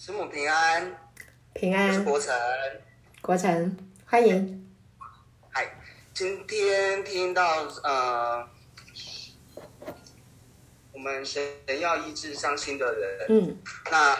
师母平安，平安。我是国成，国成，欢迎。嗨，今天听到呃，我们神要医治伤心的人。嗯。那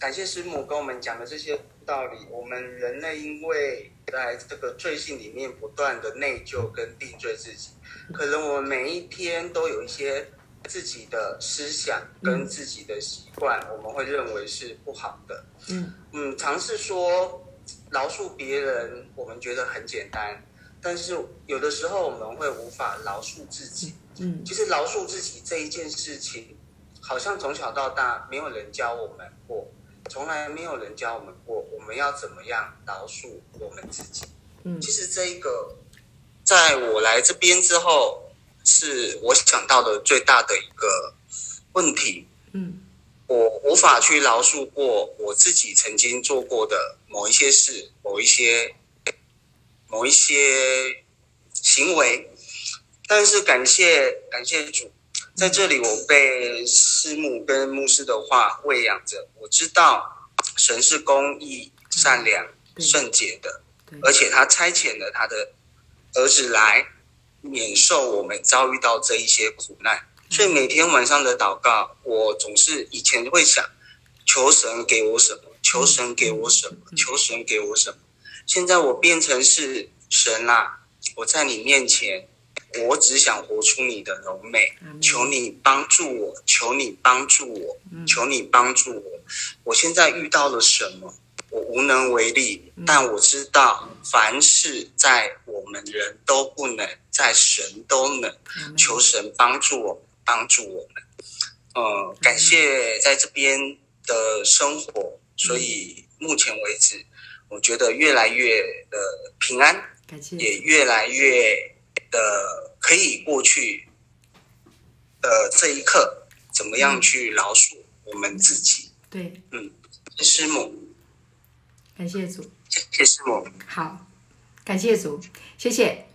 感谢师母跟我们讲的这些道理。我们人类因为在这个罪性里面不断的内疚跟定罪自己，可能我们每一天都有一些。自己的思想跟自己的习惯，嗯、我们会认为是不好的。嗯嗯，尝试说饶恕别人，我们觉得很简单，但是有的时候我们会无法饶恕自己。嗯，其实饶恕自己这一件事情，好像从小到大没有人教我们过，从来没有人教我们过，我们要怎么样饶恕我们自己。嗯，其实这一个，在我来这边之后。是我想到的最大的一个问题。嗯，我无法去饶恕过我自己曾经做过的某一些事、某一些、某一些行为。但是感谢感谢主，在这里我被师母跟牧师的话喂养着。我知道神是公义、善良、圣洁的，而且他差遣了他的儿子来。免受我们遭遇到这一些苦难，所以每天晚上的祷告，我总是以前会想，求神给我什么，求神给我什么，求神给我什么。现在我变成是神啊，我在你面前，我只想活出你的柔美，求你帮助我，求你帮助我，求你帮助我。我现在遇到了什么？我无能为力，但我知道，凡事在我们人都不能，在神都能。求神帮助我们，帮助我们。呃，感谢在这边的生活，所以目前为止，我觉得越来越的平安，也越来越的可以过去的这一刻，怎么样去饶恕我们自己？对，嗯，师母。感谢主，谢谢师母。好，感谢主，谢谢。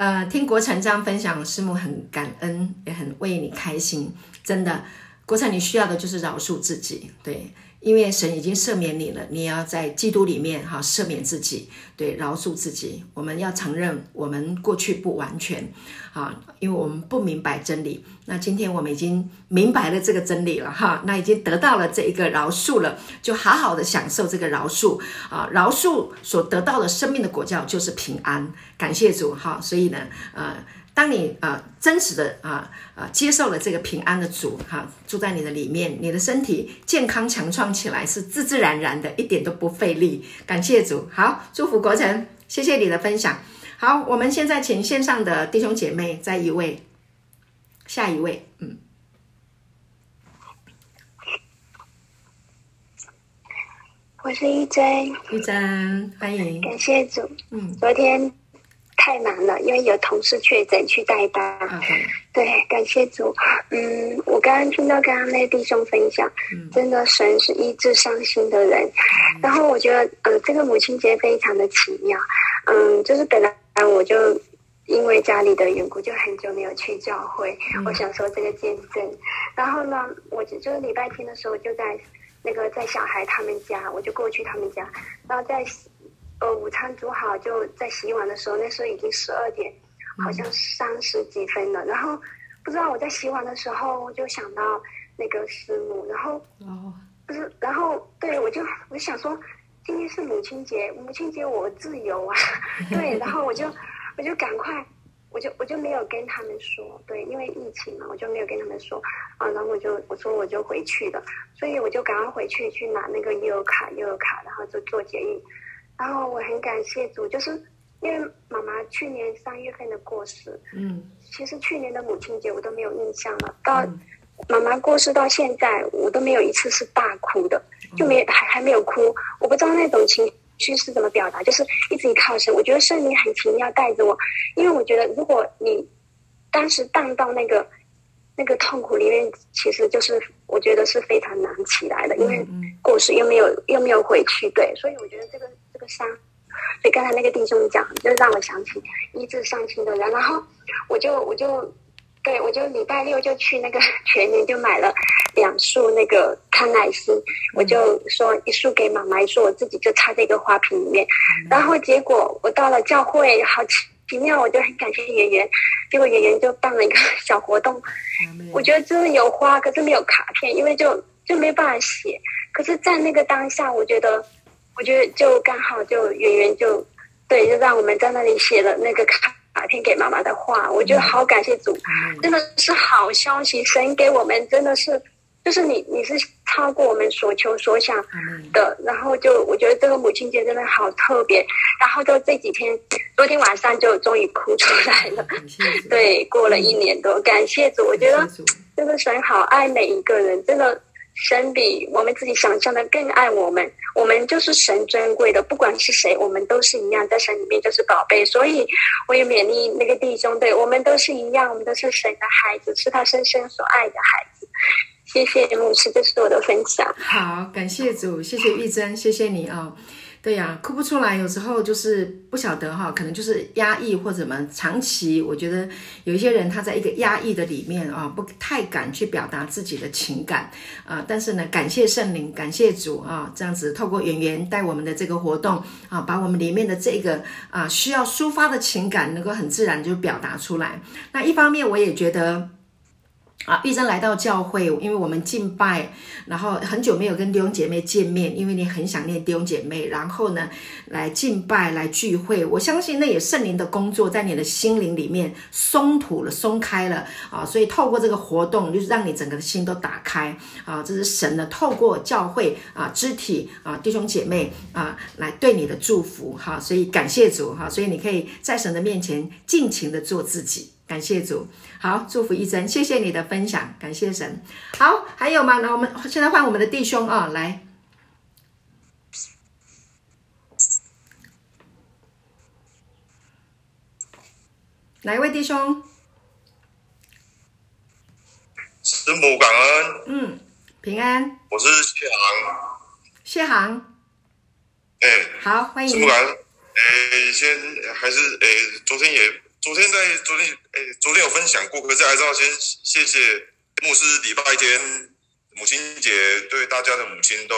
呃，听国成这样分享，师母很感恩，也很为你开心。真的，国成，你需要的就是饶恕自己，对。因为神已经赦免你了，你要在基督里面哈赦免自己，对，饶恕自己。我们要承认我们过去不完全，啊，因为我们不明白真理。那今天我们已经明白了这个真理了哈，那已经得到了这一个饶恕了，就好好的享受这个饶恕啊，饶恕所得到的生命的果效就是平安。感谢主哈，所以呢，呃。当你啊、呃、真实的啊啊、呃、接受了这个平安的主哈、啊、住在你的里面，你的身体健康强壮起来是自自然然的，一点都不费力。感谢主，好，祝福国成，谢谢你的分享。好，我们现在请线上的弟兄姐妹再一位，下一位，嗯，我是一珍，一珍，欢迎，感谢主，嗯，昨天。太忙了，因为有同事确诊去代班。Okay. 对，感谢主。嗯，我刚刚听到刚刚那弟兄分享，嗯、真的神是医治伤心的人。嗯、然后我觉得，呃，这个母亲节非常的奇妙。嗯，就是本来我就因为家里的缘故，就很久没有去教会。嗯、我想说这个见证。然后呢，我就就是礼拜天的时候，就在那个在小孩他们家，我就过去他们家，然后在。呃，午餐煮好，就在洗碗的时候，那时候已经十二点，好像三十几分了。嗯、然后不知道我在洗碗的时候，我就想到那个师母，然后哦，不是，然后对我就我想说，今天是母亲节，母亲节我自由啊，对，然后我就我就赶快，我就我就没有跟他们说，对，因为疫情嘛，我就没有跟他们说啊，然后我就我说我就回去了，所以我就赶快回去去拿那个悠游卡，悠游卡，然后就做捷运。然后我很感谢主，就是因为妈妈去年三月份的过世，嗯，其实去年的母亲节我都没有印象了。到妈妈过世到现在，我都没有一次是大哭的，就没还还没有哭。我不知道那种情绪是怎么表达，就是一直依靠神。我觉得圣灵很奇妙带着我，因为我觉得如果你当时荡到那个那个痛苦里面，其实就是我觉得是非常难起来的，因为过世又没有又没有回去，对，所以我觉得这个。个伤，所以刚才那个弟兄讲，就让我想起医治伤心的人。然后我就我就对，我就礼拜六就去那个全年就买了两束那个康乃馨，我就说一束给妈妈，一束我自己就插在一个花瓶里面。然后结果我到了教会，好奇妙，我就很感谢圆圆。结果圆圆就办了一个 小活动，我觉得真的有花，可是没有卡片，因为就就没办法写。可是，在那个当下，我觉得，我觉得就刚好就圆圆就对，就让我们在那里写了那个卡。片给妈妈的话，我觉得好感谢主，真的是好消息，神给我们真的是，就是你你是超过我们所求所想的，然后就我觉得这个母亲节真的好特别，然后就这几天，昨天晚上就终于哭出来了，对，过了一年多，感谢主，我觉得真的神好爱每一个人，真的。神比我们自己想象的更爱我们，我们就是神尊贵的，不管是谁，我们都是一样，在神里面就是宝贝。所以我也勉励那个弟兄，对，我们都是一样，我们都是神的孩子，是他深深所爱的孩子。谢谢牧师，这是我的分享。好，感谢主，谢谢玉珍，谢谢你啊、哦。对呀，哭不出来，有时候就是不晓得哈，可能就是压抑或者什么。长期我觉得有一些人他在一个压抑的里面啊，不太敢去表达自己的情感啊。但是呢，感谢圣灵，感谢主啊，这样子透过圆圆带我们的这个活动啊，把我们里面的这个啊需要抒发的情感能够很自然就表达出来。那一方面我也觉得。啊，玉珍来到教会，因为我们敬拜，然后很久没有跟弟兄姐妹见面，因为你很想念弟兄姐妹，然后呢，来敬拜，来聚会。我相信那也圣灵的工作在你的心灵里面松土了，松开了啊，所以透过这个活动，就是让你整个心都打开啊，这是神呢透过教会啊肢体啊弟兄姐妹啊来对你的祝福哈、所以感谢主哈、所以你可以在神的面前尽情的做自己。感谢主，好，祝福一生，谢谢你的分享，感谢神。好，还有吗？那我们现在换我们的弟兄啊，来，哪一位弟兄？师母感恩，嗯，平安。我是谢航，谢航，哎、欸，好，欢迎。师母感恩，哎、欸，先还是哎、欸，昨天也。昨天在昨天，哎，昨天有分享过，可是还是要先谢谢牧师。礼拜天母亲节对大家的母亲都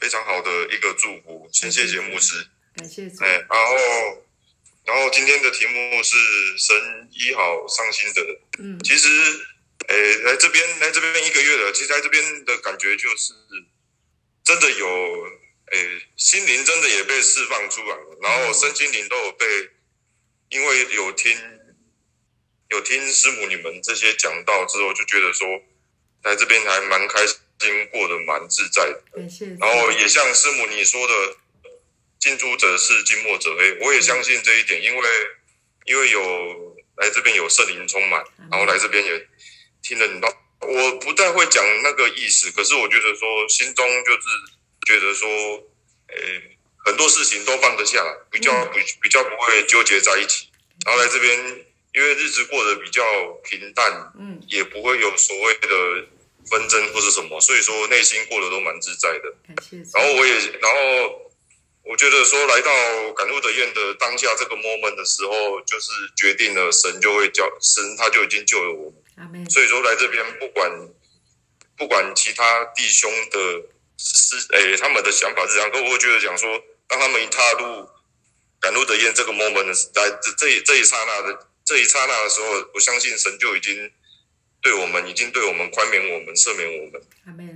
非常好的一个祝福，先谢谢牧师。感谢。哎，然后，然后今天的题目是神医好伤心的。嗯，其实，哎，来这边来这边一个月了，其实来这边的感觉就是真的有，哎，心灵真的也被释放出来了，然后身心灵都有被。因为有听有听师母你们这些讲到之后，就觉得说来这边还蛮开心，过得蛮自在的。然后也像师母你说的，近朱者赤，近墨者黑，我也相信这一点，因为因为有来这边有圣灵充满，然后来这边也听了你道，我不太会讲那个意思，可是我觉得说心中就是觉得说，诶。很多事情都放得下来，比较比比较不会纠结在一起。然后来这边，因为日子过得比较平淡，嗯，也不会有所谓的纷争或是什么，所以说内心过得都蛮自在的。然后我也，然后我觉得说来到赶路的宴的当下这个 moment 的时候，就是决定了神就会救，神他就已经救了我们。所以说来这边不管不管其他弟兄的是诶他们的想法是这样，可我会觉得讲说。当他们一踏入赶路的宴这个 moment，在这这一这一刹那的这一刹那的时候，我相信神就已经对我们，已经对我们宽免我们，赦免我们。阿门。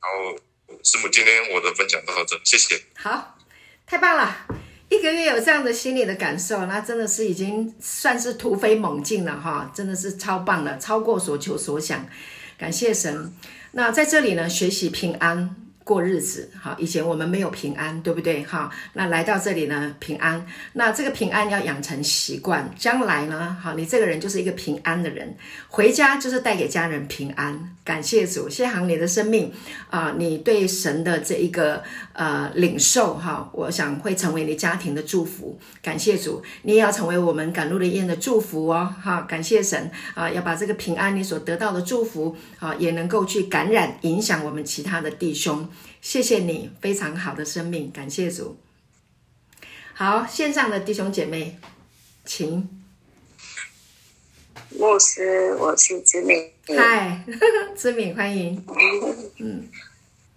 然后师母，今天我的分享到这，谢谢。好，太棒了！一个月有这样的心理的感受，那真的是已经算是突飞猛进了哈，真的是超棒了，超过所求所想。感谢神。那在这里呢，学习平安。过日子，好，以前我们没有平安，对不对？哈，那来到这里呢，平安。那这个平安要养成习惯，将来呢，好，你这个人就是一个平安的人，回家就是带给家人平安。感谢主，谢航你的生命啊、你对神的这一个呃领受哈，我想会成为你家庭的祝福。感谢主，你也要成为我们赶路的宴的祝福哦，哈，感谢神啊，要把这个平安你所得到的祝福啊，也能够去感染影响我们其他的弟兄。谢谢你，非常好的生命，感谢主。好，线上的弟兄姐妹，请。牧师，我是知敏。嗨，知敏，欢迎。嗯，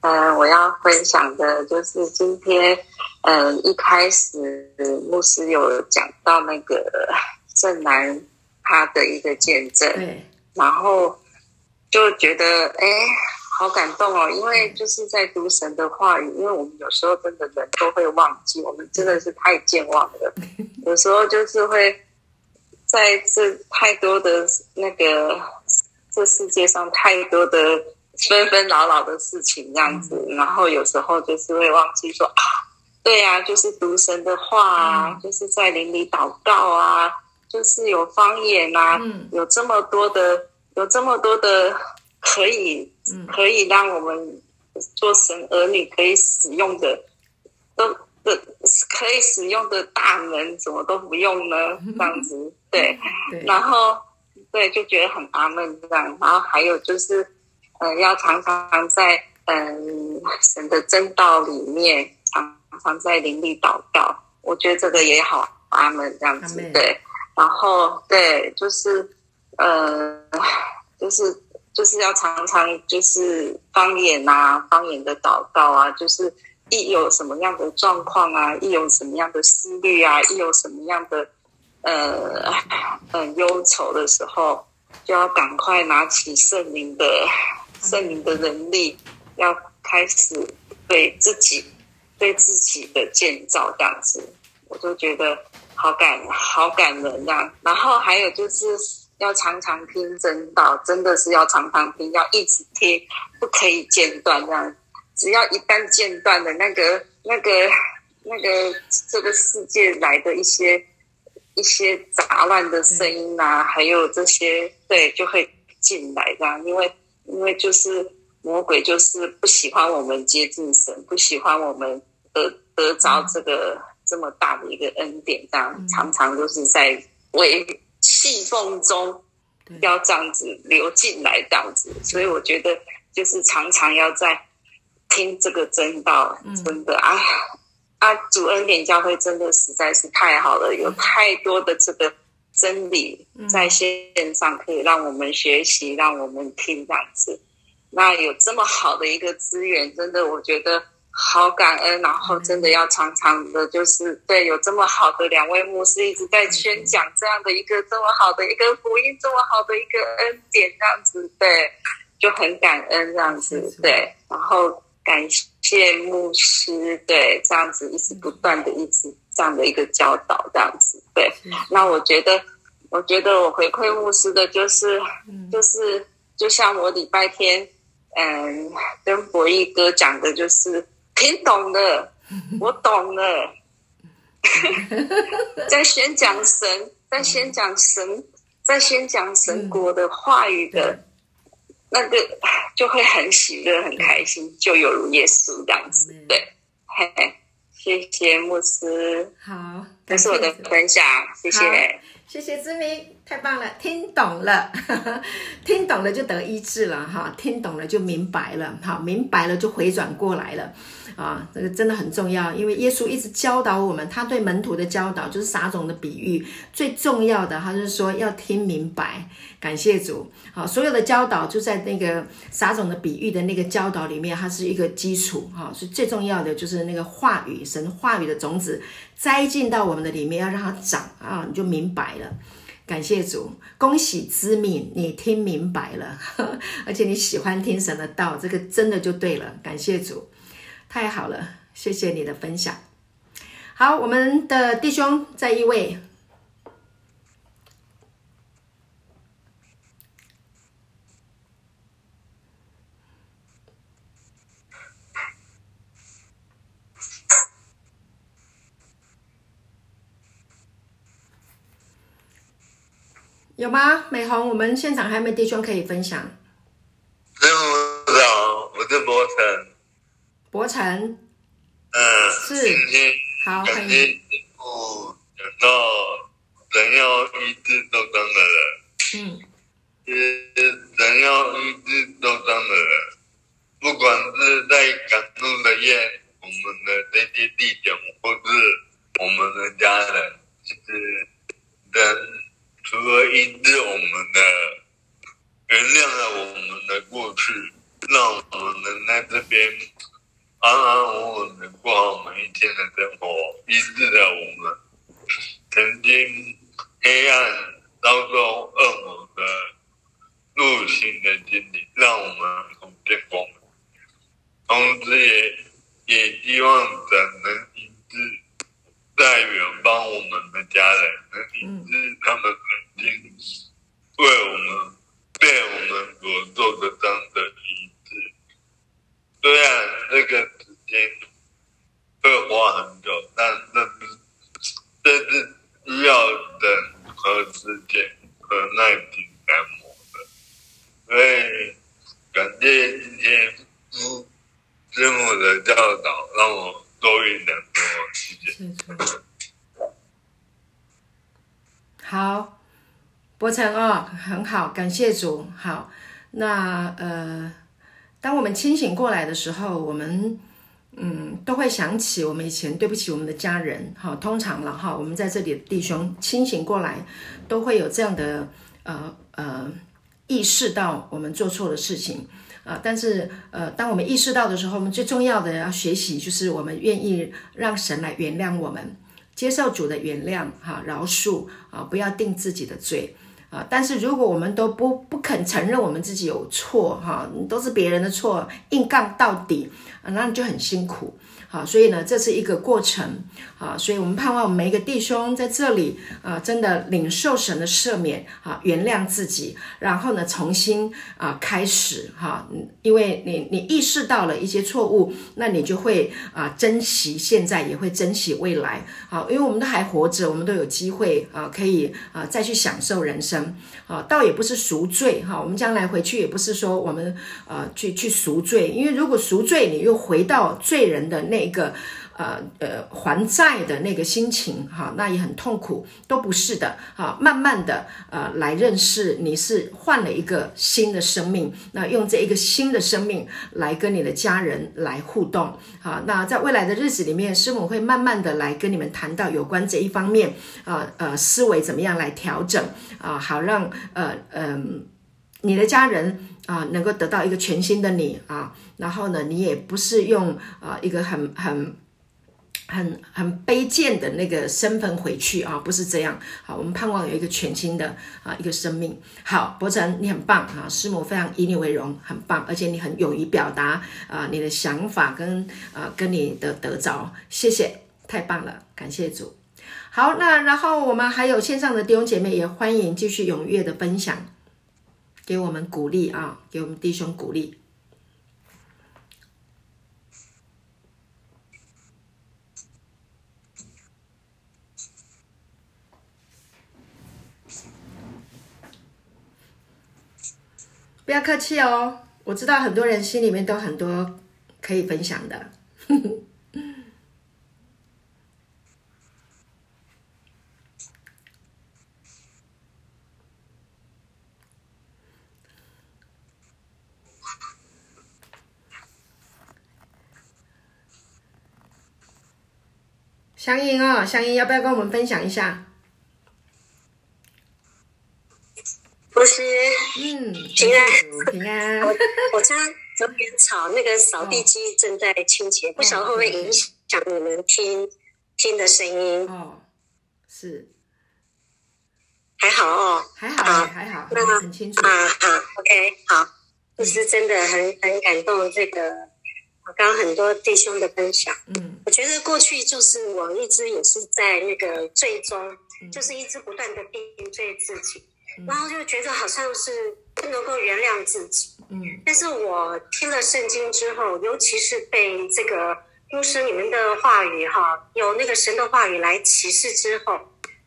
呃，我要分享的就是今天，呃，一开始牧师有讲到那个正南他的一个见证，对，然后就觉得哎。好感动哦，因为就是在读神的话语，因为我们有时候真的人都会忘记，我们真的是太健忘了。有时候就是会在这太多的那个这世界上太多的纷纷扰扰的事情这样子，然后有时候就是会忘记说啊，对呀、啊，就是读神的话啊，就是在灵里祷告啊，就是有方言啊，有这么多的，有这么多的。可以，可以让我们做神儿女可以使用的，都的可以使用的大门，怎么都不用呢？这样子，对，对，然后对，就觉得很阿闷这样。然后还有就是，呃，要常常在嗯神的正道里面，常常在灵里祷告。我觉得这个也好阿闷这样子，对。然后对，就是呃，就是。就是要常常就是方言啊，方言的祷告啊，就是一有什么样的状况啊，一有什么样的思虑啊，一有什么样的呃嗯忧愁的时候，就要赶快拿起圣灵的圣灵的能力，要开始对自己对自己的建造这样子，我就觉得好感好感人这样。然后还有就是。要常常听真道，真的是要常常听，要一直听，不可以间断。这样，只要一旦间断的那个、那个、那个这个世界来的一些一些杂乱的声音啊，还有这些，对，就会进来。这样，因为因为就是魔鬼就是不喜欢我们接近神，不喜欢我们得得着这个这么大的一个恩典。这样，常常都是在为。细缝中要这样子流进来，这样子，所以我觉得就是常常要在听这个真道，真的啊啊！主恩典教会真的实在是太好了，有太多的这个真理在线上可以让我们学习，让我们听这样子。那有这么好的一个资源，真的我觉得。好感恩，然后真的要常常的，就是对有这么好的两位牧师一直在宣讲这样的一个这么好的一个福音，这么好的一个恩典，这样子对，就很感恩这样子对，然后感谢牧师对这样子一直不断的一直这样的一个教导这样子对，那我觉得我觉得我回馈牧师的就是就是就像我礼拜天嗯跟博弈哥讲的就是。听懂的，我懂了。在宣讲神，在宣讲神，在宣讲神国的话语的，那个就会很喜乐、很开心，就有如耶稣这样子。对，嘿，谢谢牧师。好，这是我的分享，谢谢。谢谢知敏，太棒了，听懂了，听懂了就得医治了哈，听懂了就明白了，好，明白了就回转过来了，啊，这个真的很重要，因为耶稣一直教导我们，他对门徒的教导就是撒种的比喻，最重要的，他就是说要听明白，感谢主，好，所有的教导就在那个撒种的比喻的那个教导里面，它是一个基础，哈，是最重要的，就是那个话语，神话语的种子。栽进到我们的里面，要让它长啊，你就明白了。感谢主，恭喜知敏，你听明白了，而且你喜欢听神的道，这个真的就对了。感谢主，太好了，谢谢你的分享。好，我们的弟兄再一位。有吗？美红，我们现场还有没有弟兄可以分享？师母早，我是博成。博成。嗯。是。好，欢迎。讲到人要医治受伤的人。嗯。人要医治受伤的人，不管是在赶路的夜，我们的这些弟兄，或是我们的家人，就是人。除了医治我们的，原谅了我们的过去，让我们能在这边安安稳稳的过好每一天的生活，医治了我们曾经黑暗遭受恶魔的入侵的经历，让我们重见光明。同时也也希望神能医治在远方我们的家人，能医治他们曾经为我们被我们所受的伤的医治。虽然这个时间会花很久，但这是这是需要人和时间和耐心来磨的。所以感谢今天嗯。师母的教导让我多一点多时间。好，伯承哦，很好，感谢主。好，那呃，当我们清醒过来的时候，我们嗯都会想起我们以前对不起我们的家人。好，通常了哈，我们在这里的弟兄清醒过来，都会有这样的呃呃意识到我们做错的事情。啊，但是呃，当我们意识到的时候，我们最重要的要学习，就是我们愿意让神来原谅我们，接受主的原谅，哈，饶恕啊，不要定自己的罪啊。但是如果我们都不不肯承认我们自己有错，哈，都是别人的错，硬杠到底啊，那你就很辛苦。好，所以呢，这是一个过程啊，所以我们盼望我们每一个弟兄在这里啊，真的领受神的赦免啊，原谅自己，然后呢，重新啊开始哈，因为你你意识到了一些错误，那你就会啊珍惜现在，也会珍惜未来。好，因为我们都还活着，我们都有机会啊，可以啊再去享受人生啊，倒也不是赎罪哈，我们将来回去也不是说我们啊去去赎罪，因为如果赎罪，你又回到罪人的那。一个呃呃还债的那个心情哈，那也很痛苦，都不是的哈。慢慢的呃来认识你是换了一个新的生命，那用这一个新的生命来跟你的家人来互动好，那在未来的日子里面，师母会慢慢的来跟你们谈到有关这一方面啊呃思维怎么样来调整啊，好让呃嗯、你的家人。啊，能够得到一个全新的你啊，然后呢，你也不是用啊一个很很很很卑贱的那个身份回去啊，不是这样。好，我们盼望有一个全新的啊一个生命。好，伯承你很棒啊，师母非常以你为荣，很棒，而且你很勇于表达啊你的想法跟啊跟你的得着，谢谢，太棒了，感谢主。好，那然后我们还有线上的弟兄姐妹也欢迎继续踊跃的分享。给我们鼓励啊！给我们弟兄鼓励。不要客气哦，我知道很多人心里面都很多可以分享的。香音哦，香音要不要跟我们分享一下？不是，嗯，平安，平安。我我家有点吵，那个扫地机正在清洁，哦、不晓得会不会影响你们听、哦、听的声音。哦，是，还好哦，还好，啊、还好，那很清楚啊。好，OK，好，就是真的很很感动这个。刚刚很多弟兄的分享，嗯，我觉得过去就是我一直也是在那个最终，嗯、就是一直不断的定罪自己，嗯、然后就觉得好像是不能够原谅自己，嗯，但是我听了圣经之后，尤其是被这个牧师你们的话语哈，有那个神的话语来启示之后，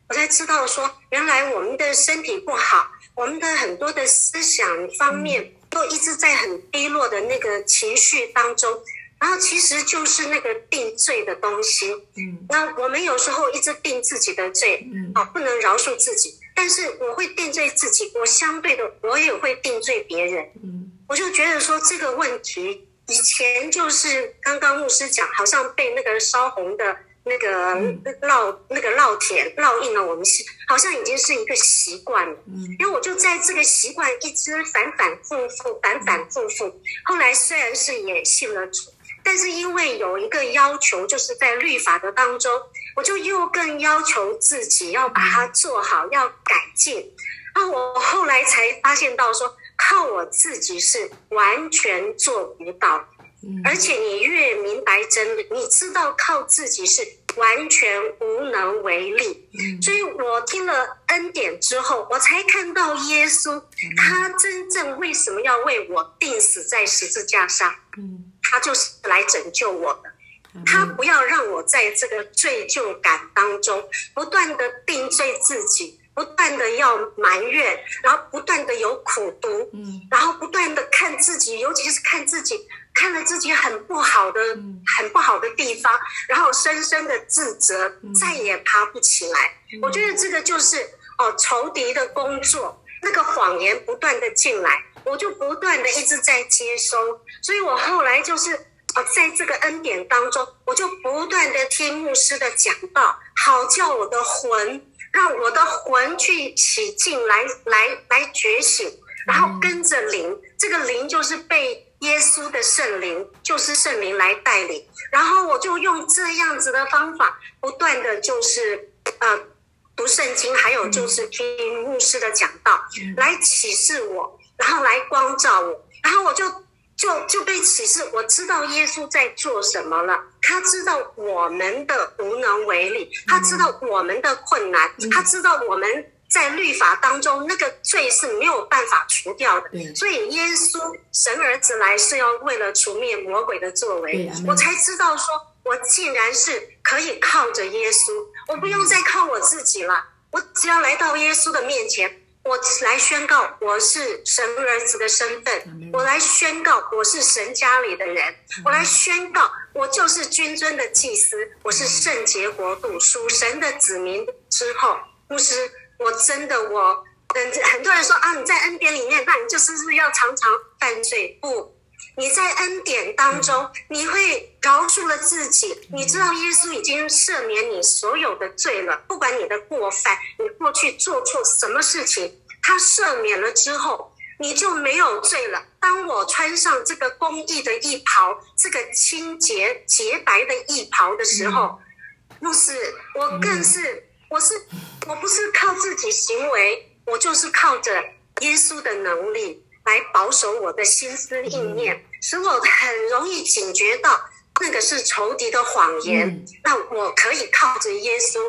我才知道说，原来我们的身体不好，我们的很多的思想方面都一直在很低落的那个情绪当中。然后其实就是那个定罪的东西，嗯，那我们有时候一直定自己的罪，嗯，啊，不能饶恕自己，但是我会定罪自己，我相对的我也会定罪别人，嗯，我就觉得说这个问题以前就是刚刚牧师讲，好像被那个烧红的那个烙那个烙铁烙印了，我们是好像已经是一个习惯了。嗯，因为我就在这个习惯一直反反复复，反反复复。后来虽然是也信了主，但是因为有一个要求，就是在律法的当中，我就又更要求自己要把它做好，要改进。啊，我后来才发现到说，靠我自己是完全做不到。而且你越明白真理，你知道靠自己是完全无能为力。所以我听了恩典之后，我才看到耶稣，他真正为什么要为我钉死在十字架上？他就是来拯救我的。他不要让我在这个罪疚感当中不断的定罪自己。不断的要埋怨，然后不断的有苦读，嗯，然后不断的看自己，尤其是看自己，看了自己很不好的、嗯、很不好的地方，然后深深的自责，嗯、再也爬不起来。嗯、我觉得这个就是哦，仇敌的工作，那个谎言不断的进来，我就不断的一直在接收，所以我后来就是哦，在这个恩典当中，我就不断的听牧师的讲道，好叫我的魂。让我的魂去起劲来，来来来觉醒，然后跟着灵，这个灵就是被耶稣的圣灵，就是圣灵来带领。然后我就用这样子的方法，不断的就是呃读圣经，还有就是听牧师的讲道，来启示我，然后来光照我，然后我就。就就被启示，我知道耶稣在做什么了。他知道我们的无能为力，他知道我们的困难，他知道我们在律法当中那个罪是没有办法除掉的。所以耶稣神儿子来是要为了除灭魔鬼的作为。我才知道说，我竟然是可以靠着耶稣，我不用再靠我自己了。我只要来到耶稣的面前。我来宣告我是神儿子的身份，我来宣告我是神家里的人，我来宣告我就是君尊的祭司，我是圣洁国度属神的子民。之后，牧师，我真的我，嗯，很多人说啊，你在恩典里面，那你就是不是要常常犯罪？不，你在恩典当中，你会饶恕了自己，你知道耶稣已经赦免你所有的罪了，不管你的过犯，你过去做错什么事情。他赦免了之后，你就没有罪了。当我穿上这个公义的义袍，这个清洁洁白的义袍的时候，牧师，我更是，我是，我不是靠自己行为，我就是靠着耶稣的能力来保守我的心思意念，使我很容易警觉到那个是仇敌的谎言。那我可以靠着耶稣，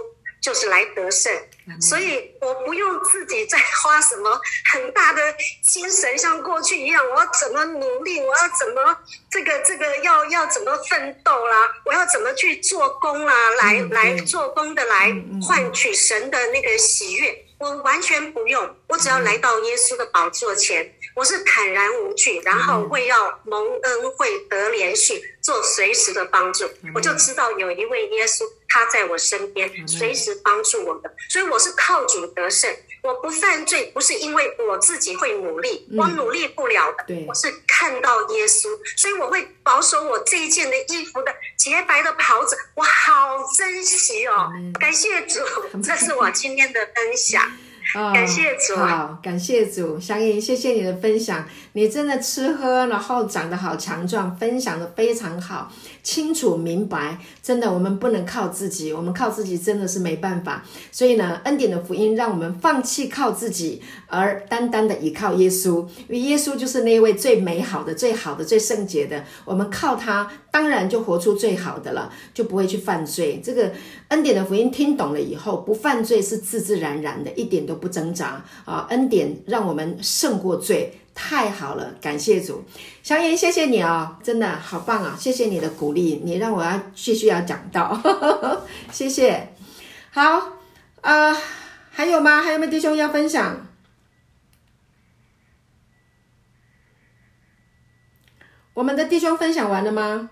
就是来得胜。所以我不用自己再花什么很大的精神，像过去一样，我要怎么努力，我要怎么这个这个要要怎么奋斗啦，我要怎么去做工啦，来来做工的来换取神的那个喜悦。我完全不用，我只要来到耶稣的宝座前，我是坦然无惧，然后为要蒙恩惠得怜恤，做随时的帮助。我就知道有一位耶稣，他在我身边，随时帮助我的。所以我是靠主得胜，我不犯罪，不是因为我自己会努力，我努力不了的。我是看到耶稣，所以我会保守我这一件的衣服的洁白的袍子，我好珍惜哦。感谢主，这是我今天的分享。哦，感谢主，好，感谢主，祥云，谢谢你的分享，你真的吃喝，然后长得好强壮，分享的非常好，清楚明白，真的，我们不能靠自己，我们靠自己真的是没办法，所以呢，恩典的福音让我们放弃靠自己，而单单的依靠耶稣，因为耶稣就是那位最美好的、最好的、最圣洁的，我们靠他，当然就活出最好的了，就不会去犯罪。这个恩典的福音听懂了以后，不犯罪是自自然然的，一点都。不挣扎啊！恩典让我们胜过罪，太好了！感谢主，祥言，谢谢你、哦，真的好棒啊！谢谢你的鼓励，你让我要继续要讲到，谢谢。好、呃，还有吗？还有没有弟兄要分享？我们的弟兄分享完了吗？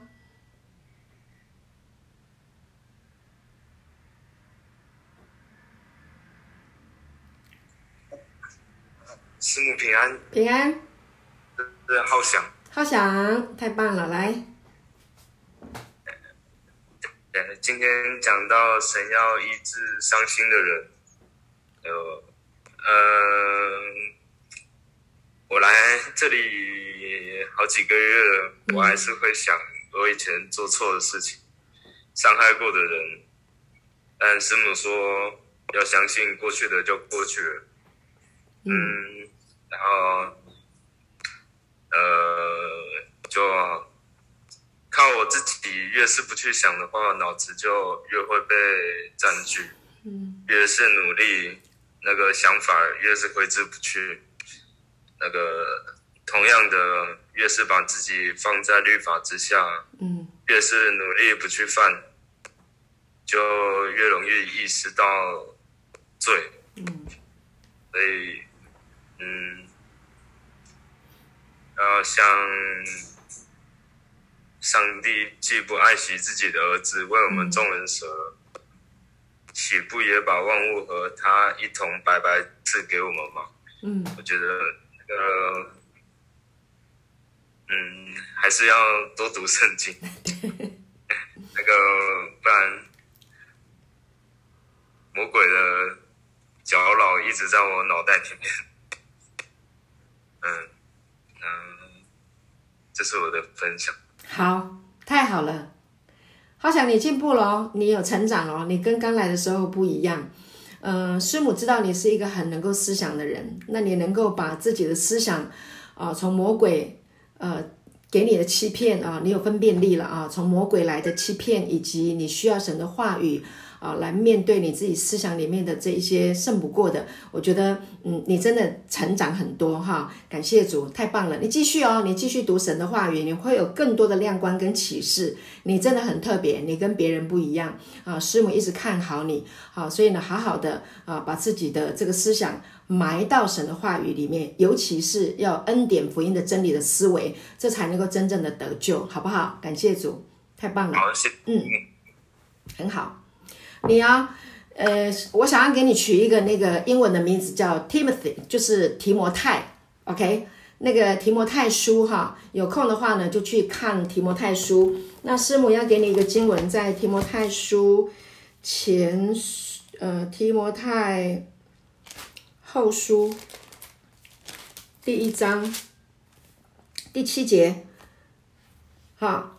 师母平安，平安，是浩翔，浩翔，太棒了！来，对，今天讲到神要医治伤心的人，有，呃，我来这里好几个月了，我还是会想我以前做错的事情，伤害过的人，但师母说要相信过去的就过去了，嗯，然后，呃，就。靠我自己，越是不去想的话，脑子就越会被占据。嗯，越是努力，那个想法越是挥之不去。那个同样的，越是把自己放在律法之下，嗯，越是努力不去犯，就越容易意识到罪。嗯，所以，嗯，然后像。上帝既不爱惜自己的儿子，为我们众人舍，岂、嗯、不也把万物和他一同白白赐给我们吗？嗯，我觉得那个，嗯，还是要多读圣经。那个，不然魔鬼的搅扰一直在我脑袋里面。嗯嗯，这是我的分享。好，太好了，好想你进步了哦，你有成长哦，你跟刚来的时候不一样。嗯、师母知道你是一个很能够思想的人，那你能够把自己的思想啊、从魔鬼呃给你的欺骗啊、你有分辨力了啊，从魔鬼来的欺骗，以及你需要神的话语。啊，来面对你自己思想里面的这一些胜不过的，我觉得，嗯，你真的成长很多哈，感谢主，太棒了，你继续哦，你继续读神的话语，你会有更多的亮光跟启示，你真的很特别，你跟别人不一样。啊，师母一直看好你，好，所以呢，好好的啊，把自己的这个思想埋到神的话语里面，尤其是要恩典福音的真理的思维，这才能够真正的得救，好不好？感谢主，太棒了，嗯，很好。你啊，呃，我想要给你取一个那个英文的名字叫 Timothy，就是提摩太，OK？那个提摩太书哈，有空的话呢就去看提摩太书。那师母要给你一个经文，在提摩太书前，呃，提摩太后书第一章第七节，好。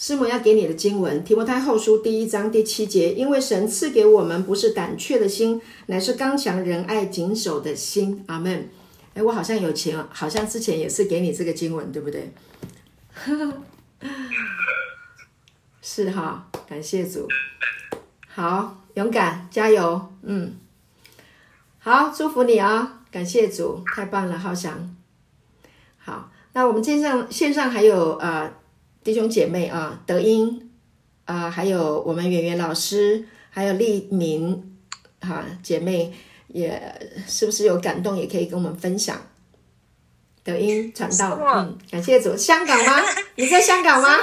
师母要给你的经文，《提摩太后书》第一章第七节，因为神赐给我们不是胆怯的心，乃是刚强仁爱谨守的心。阿门。哎，我好像有钱，好像之前也是给你这个经文，对不对？是哈，感谢主。好，勇敢，加油。嗯，好，祝福你啊、哦，感谢主，太棒了，浩翔。好，那我们线上线上还有呃。弟兄姐妹啊，德英啊，还有我们圆圆老师，还有丽明哈姐妹，也是不是有感动？也可以跟我们分享。德音传道，嗯，感谢主。香港吗？你在香港吗？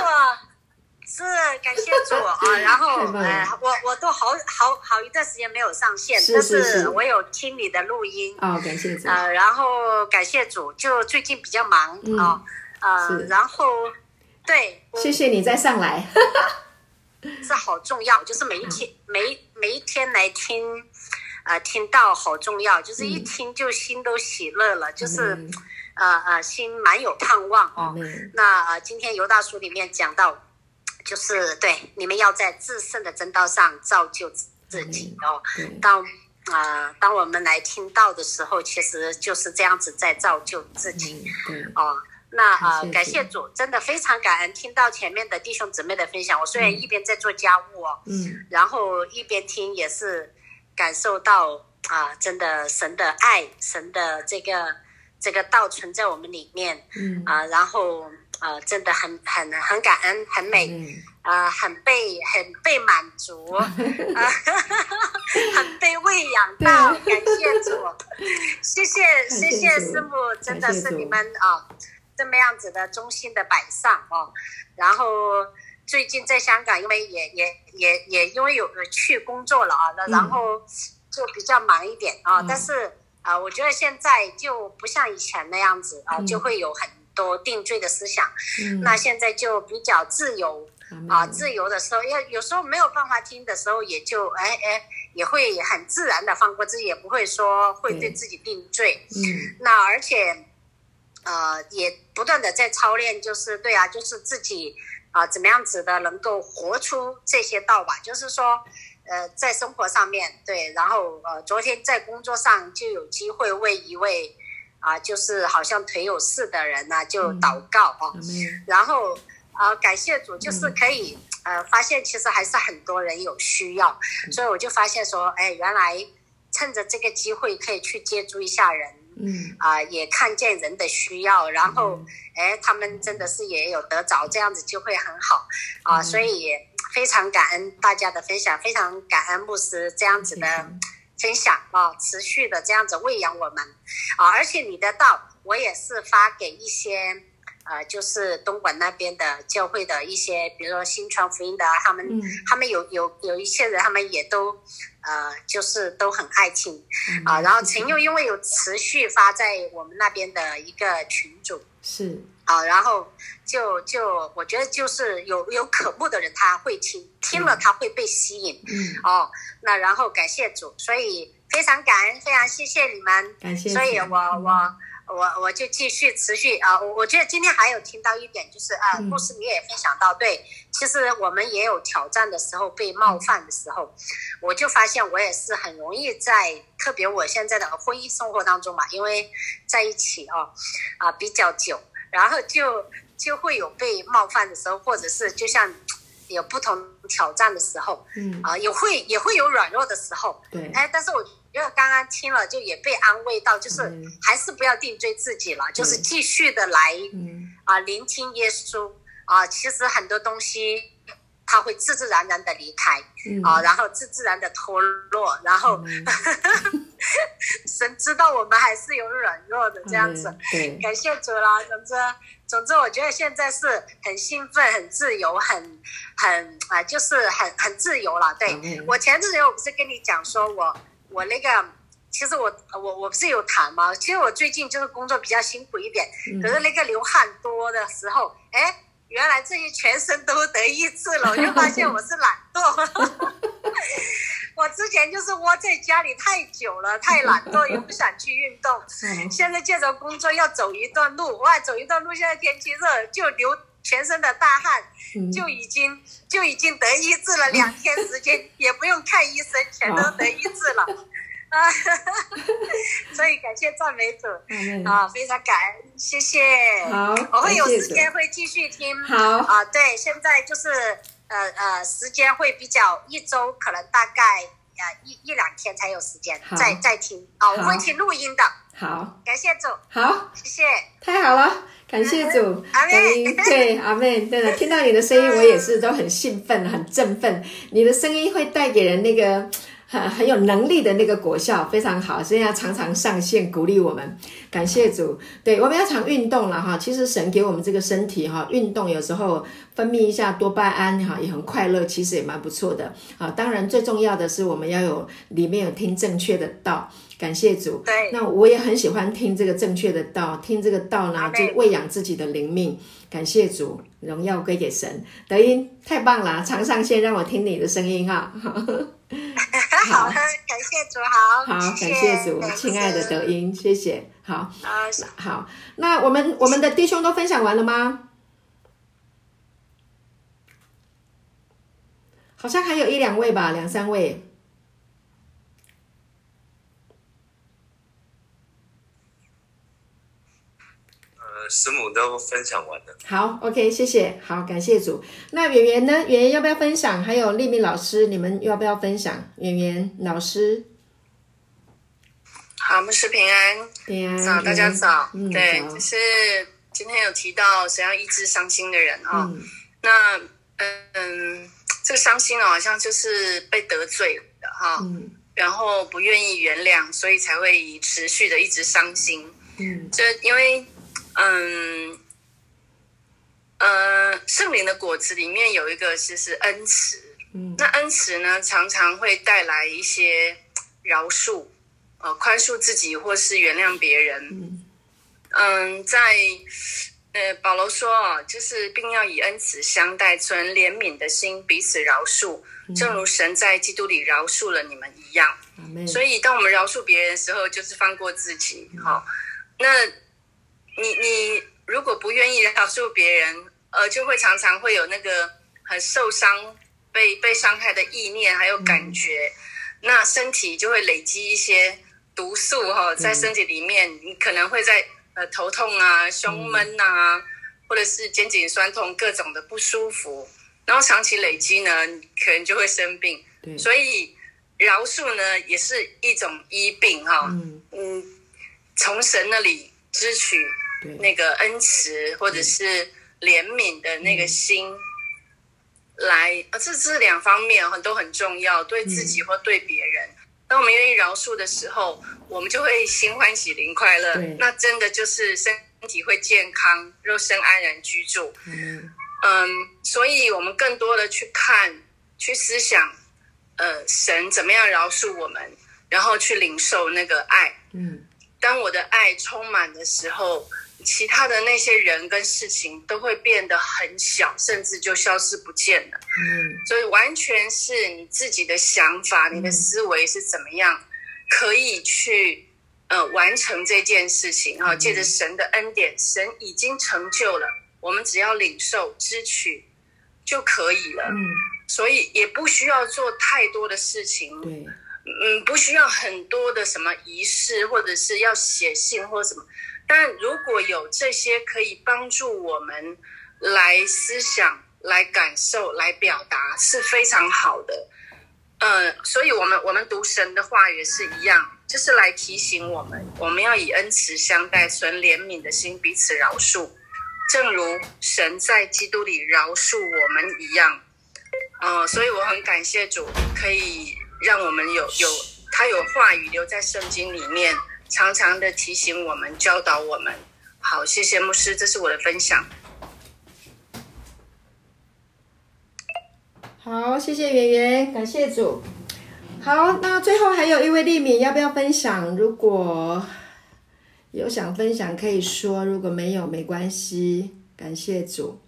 是，感谢主啊。然后呃，我我都好好好一段时间没有上线，是是是，但是我有听你的录音哦，感谢主。呃，然后感谢主，就最近比较忙啊，呃，然后。对，谢谢你再上来，是好重要，就是每一天、嗯、每每一天来听，呃，听到好重要，就是一听就心都喜乐了，嗯、就是，嗯、呃呃，心蛮有盼望哦。嗯、那呃，今天尤大叔里面讲到，就是对你们要在自圣的真道上造就自己、嗯、哦。当啊、呃，当我们来听到的时候，其实就是这样子在造就自己，嗯、哦。那呃，感谢主，真的非常感恩。听到前面的弟兄姊妹的分享，我虽然一边在做家务哦，嗯，然后一边听也是感受到啊、呃，真的神的爱，神的这个这个道存在我们里面，嗯。啊、呃，然后啊、呃，真的很很很感恩，很美，啊、很被很被满足，啊，很被喂养到，感谢主，谢谢谢谢师母，真的是你们啊。这么样子的中心的摆上哦，然后最近在香港，因为也也也也因为有去工作了啊，那然后就比较忙一点啊。但是啊，我觉得现在就不像以前那样子啊，就会有很多定罪的思想。那现在就比较自由啊，自由的时候，要有时候没有办法听的时候，也就哎哎，也会很自然的放过自己，也不会说会对自己定罪。嗯，那而且，呃，也不断的在操练，就是对啊，就是自己啊、呃，怎么样子的能够活出这些道吧。就是说，呃，在生活上面对，然后呃，昨天在工作上就有机会为一位啊、呃，就是好像腿有事的人呢、啊，就祷告啊，嗯、然后。啊、呃，感谢主，就是可以呃发现，其实还是很多人有需要，所以我就发现说，哎，原来趁着这个机会可以去接触一下人，嗯，啊、呃，也看见人的需要，然后哎，他们真的是也有得着，这样子就会很好。啊、呃，所以也非常感恩大家的分享，非常感恩牧师这样子的分享啊、呃，持续的这样子喂养我们。啊、呃，而且你的道我也是发给一些。呃，就是东莞那边的教会的一些，比如说新传福音的，他们、嗯、他们有有有一些人，他们也都呃，就是都很爱听啊。然后陈佑因为有持续发在我们那边的一个群组，是啊、呃，然后就就我觉得就是有有渴慕的人他会听，听了他会被吸引，嗯哦，那然后感谢主，所以非常感恩，非常谢谢你们，感谢，所以我我。嗯我我就继续持续啊，我我觉得今天还有听到一点，就是啊，牧师你也分享到，对，其实我们也有挑战的时候，被冒犯的时候，我就发现我也是很容易在，特别我现在的婚姻生活当中嘛，因为在一起哦，啊比较久，然后就就会有被冒犯的时候，或者是就像有不同挑战的时候，嗯。啊，也会也会有软弱的时候，对，哎，但是我。因为刚刚听了，就也被安慰到，就是还是不要定罪自己了，嗯、就是继续的来，嗯、啊，聆听耶稣啊。其实很多东西他会自自然然的离开，嗯、啊，然后自自然的脱落，然后、嗯、神知道我们还是有软弱的这样子。嗯、感谢主啦。总之，总之，我觉得现在是很兴奋、很自由、很很啊，就是很很自由了。对、嗯、我前阵子我不是跟你讲说我。我那个，其实我我我不是有谈吗？其实我最近就是工作比较辛苦一点，可是那个流汗多的时候，哎，原来这些全身都得医治了，我就发现我是懒惰。我之前就是窝在家里太久了，太懒惰，也不想去运动。现在借着工作要走一段路，哇，走一段路，现在天气热，就流全身的大汗，就已经就已经得医治了，两天时间 也不用看医生，全都得医治了。啊，所以感谢赞美主啊，非常感恩，谢谢。好，我会有时间会继续听。好啊，对，现在就是呃呃，时间会比较一周可能大概呃一一两天才有时间再再听啊，我会听录音的。好，感谢主。好，谢谢。太好了，感谢主。阿妹，对阿妹，对的，听到你的声音，我也是都很兴奋，很振奋。你的声音会带给人那个。很很有能力的那个果效非常好，所以要常常上线鼓励我们，感谢主。对，我们要常运动了哈。其实神给我们这个身体哈，运动有时候分泌一下多巴胺哈，也很快乐，其实也蛮不错的啊。当然最重要的是我们要有里面有听正确的道，感谢主。对，那我也很喜欢听这个正确的道，听这个道呢就喂养自己的灵命，感谢主，荣耀归给神。德音太棒了，常上线让我听你的声音哈。好，感谢主，好，好，感谢主，亲爱的德音，谢谢，好，好，那我们我们的弟兄都分享完了吗？好像还有一两位吧，两三位。师母都分享完了。好，OK，谢谢。好，感谢主。那圆圆呢？圆圆要不要分享？还有丽敏老师，你们要不要分享？圆圆老师，好，牧师平安，平安，早，大家早。嗯、对，就早是今天有提到谁要医治伤心的人啊、哦？嗯、那嗯，这个伤心哦，好像就是被得罪的哈，哦嗯、然后不愿意原谅，所以才会持续的一直伤心。嗯，这因为。嗯，呃，圣灵的果子里面有一个就是恩慈，嗯，那恩慈呢，常常会带来一些饶恕，呃，宽恕自己或是原谅别人，嗯，嗯，在呃，保罗说哦，就是并要以恩慈相待，存怜悯的心，彼此饶恕，正如神在基督里饶恕了你们一样。嗯、所以，当我们饶恕别人的时候，就是放过自己。好、嗯。哦，那你你如果不愿意饶恕别人，呃，就会常常会有那个很受伤、被被伤害的意念，还有感觉，嗯、那身体就会累积一些毒素哈、哦，在身体里面，嗯、你可能会在。呃，头痛啊，胸闷呐、啊，嗯、或者是肩颈酸痛，各种的不舒服，然后长期累积呢，可能就会生病。对，所以饶恕呢，也是一种医病哈。嗯，嗯，从神那里支取那个恩慈或者是怜悯的那个心来，啊、嗯，这这两方面很都很重要，对自己或对别人。嗯当我们愿意饶恕的时候，我们就会心欢喜、灵快乐。那真的就是身体会健康，肉身安然居住。嗯，嗯，所以我们更多的去看、去思想，呃，神怎么样饶恕我们，然后去领受那个爱。嗯，当我的爱充满的时候。其他的那些人跟事情都会变得很小，甚至就消失不见了。嗯，所以完全是你自己的想法，你的思维是怎么样可以去呃完成这件事情哈？借着神的恩典，神已经成就了，我们只要领受、支取就可以了。嗯，所以也不需要做太多的事情。对，嗯，不需要很多的什么仪式，或者是要写信或什么。但如果有这些可以帮助我们来思想、来感受、来表达，是非常好的。呃，所以我们我们读神的话也是一样，就是来提醒我们，我们要以恩慈相待，存怜悯的心，彼此饶恕，正如神在基督里饶恕我们一样。呃，所以我很感谢主，可以让我们有有他有话语留在圣经里面。常常的提醒我们，教导我们。好，谢谢牧师，这是我的分享。好，谢谢圆圆，感谢主。好，那最后还有一位丽敏，要不要分享？如果有想分享，可以说；如果没有，没关系。感谢主。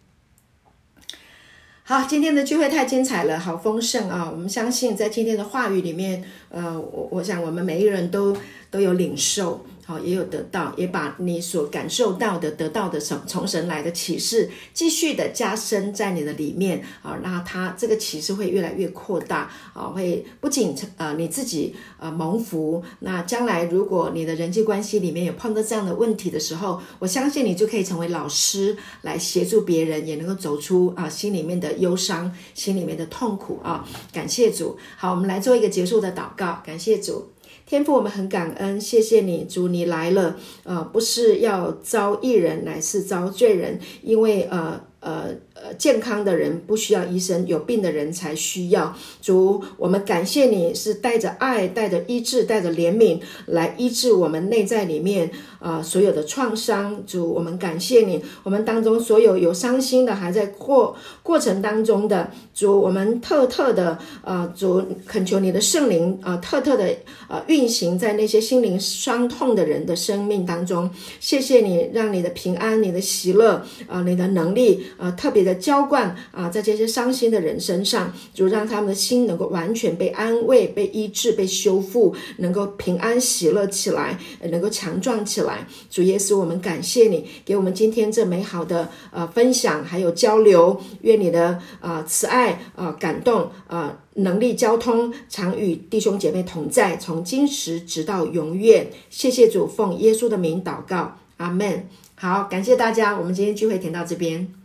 好，今天的聚会太精彩了，好丰盛啊！我们相信，在今天的话语里面，呃，我我想我们每一个人都。都有领受，好，也有得到，也把你所感受到的、得到的从从神来的启示，继续的加深在你的里面啊，那它这个启示会越来越扩大啊，会不仅呃你自己呃蒙福，那将来如果你的人际关系里面有碰到这样的问题的时候，我相信你就可以成为老师来协助别人，也能够走出啊心里面的忧伤、心里面的痛苦啊。感谢主，好，我们来做一个结束的祷告，感谢主。天赋，我们很感恩，谢谢你，主，你来了，呃，不是要招义人，乃是招罪人，因为呃呃。呃，健康的人不需要医生，有病的人才需要。主，我们感谢你是带着爱、带着医治、带着怜悯来医治我们内在里面呃所有的创伤。主，我们感谢你，我们当中所有有伤心的，还在过过程当中的主，我们特特的呃主恳求你的圣灵啊、特特的呃运行在那些心灵伤痛的人的生命当中。谢谢你，让你的平安、你的喜乐啊、你的能力啊、特别的浇灌啊，在这些伤心的人身上，就让他们的心能够完全被安慰、被医治、被修复，能够平安喜乐起来，能够强壮起来。主耶稣，我们感谢你，给我们今天这美好的呃分享，还有交流。愿你的啊、呃、慈爱啊、呃、感动啊、呃、能力交通，常与弟兄姐妹同在，从今时直到永远。谢谢主，奉耶稣的名祷告，阿门。好，感谢大家，我们今天聚会停到这边。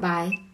拜拜。